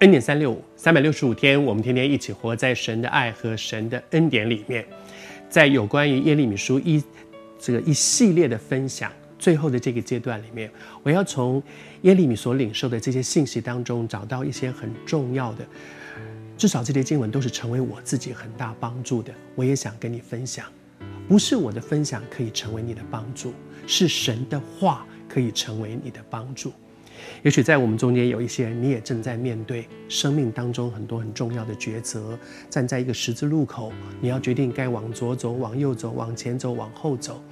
恩典三六五，三百六十五天，我们天天一起活在神的爱和神的恩典里面。在有关于耶利米书一这个一系列的分享，最后的这个阶段里面，我要从耶利米所领受的这些信息当中，找到一些很重要的，至少这些经文都是成为我自己很大帮助的。我也想跟你分享，不是我的分享可以成为你的帮助，是神的话可以成为你的帮助。也许在我们中间有一些人，你也正在面对生命当中很多很重要的抉择，站在一个十字路口，你要决定该往左走、往右走、往前走、往后走。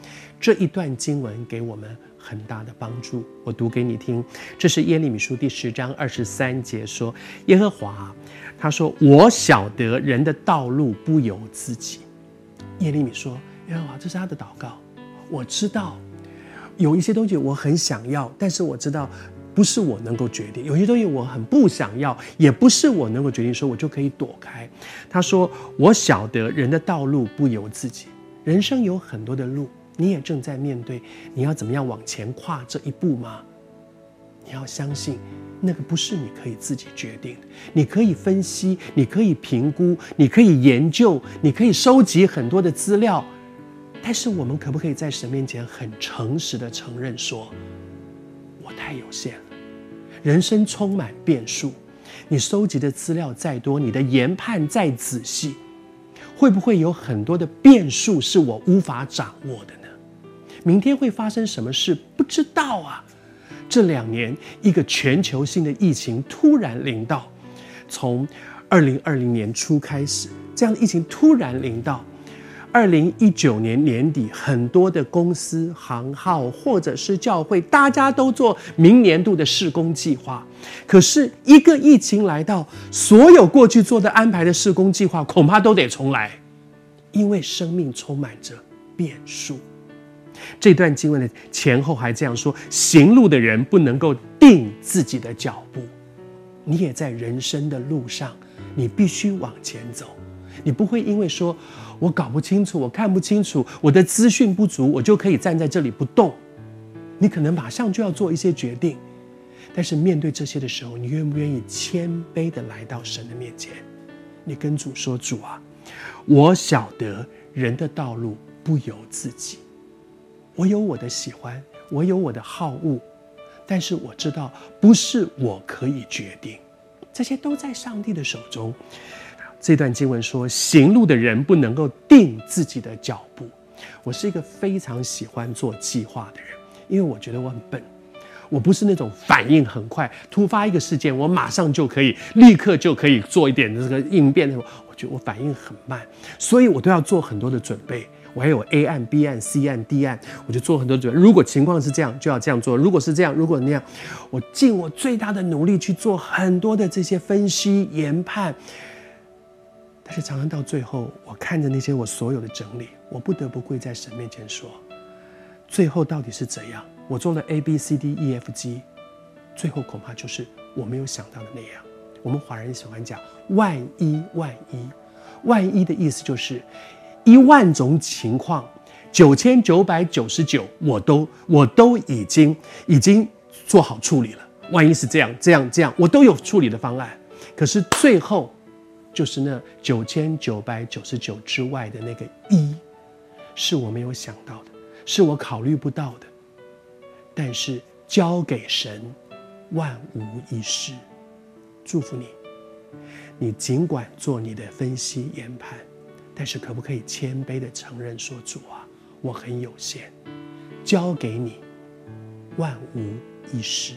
这一段经文给我们很大的帮助，我读给你听。这是耶利米书第十章二十三节说：“耶和华，他说，我晓得人的道路不由自己。”耶利米说：“耶和华，这是他的祷告。我知道有一些东西我很想要，但是我知道。”不是我能够决定，有些东西我很不想要，也不是我能够决定说，我就可以躲开。他说：“我晓得人的道路不由自己，人生有很多的路，你也正在面对，你要怎么样往前跨这一步吗？你要相信，那个不是你可以自己决定的。你可以分析，你可以评估，你可以研究，你可以收集很多的资料，但是我们可不可以在神面前很诚实的承认说，我太有限了？”人生充满变数，你收集的资料再多，你的研判再仔细，会不会有很多的变数是我无法掌握的呢？明天会发生什么事？不知道啊。这两年，一个全球性的疫情突然临到，从二零二零年初开始，这样的疫情突然临到。二零一九年年底，很多的公司、行号或者是教会，大家都做明年度的施工计划。可是，一个疫情来到，所有过去做的安排的施工计划，恐怕都得重来，因为生命充满着变数。这段经文的前后还这样说：行路的人不能够定自己的脚步。你也在人生的路上，你必须往前走。你不会因为说，我搞不清楚，我看不清楚，我的资讯不足，我就可以站在这里不动。你可能马上就要做一些决定，但是面对这些的时候，你愿不愿意谦卑地来到神的面前？你跟主说：“主啊，我晓得人的道路不由自己，我有我的喜欢，我有我的好恶，但是我知道不是我可以决定，这些都在上帝的手中。”这段经文说：“行路的人不能够定自己的脚步。”我是一个非常喜欢做计划的人，因为我觉得我很笨，我不是那种反应很快，突发一个事件，我马上就可以立刻就可以做一点这个应变的。我觉得我反应很慢，所以我都要做很多的准备。我还有 A 案、B 案、C 案、D 案，我就做很多准备。如果情况是这样，就要这样做；如果是这样，如果那样，我尽我最大的努力去做很多的这些分析研判。但是常常到最后，我看着那些我所有的整理，我不得不跪在神面前说：最后到底是怎样？我做了 A B C D E F G，最后恐怕就是我没有想到的那样。我们华人喜欢讲“万一万一”，万一的意思就是一万种情况，九千九百九十九我都我都已经已经做好处理了。万一是这样这样这样，我都有处理的方案。可是最后。就是那九千九百九十九之外的那个一，是我没有想到的，是我考虑不到的。但是交给神，万无一失。祝福你，你尽管做你的分析研判，但是可不可以谦卑的承认说：“主啊，我很有限，交给你，万无一失。”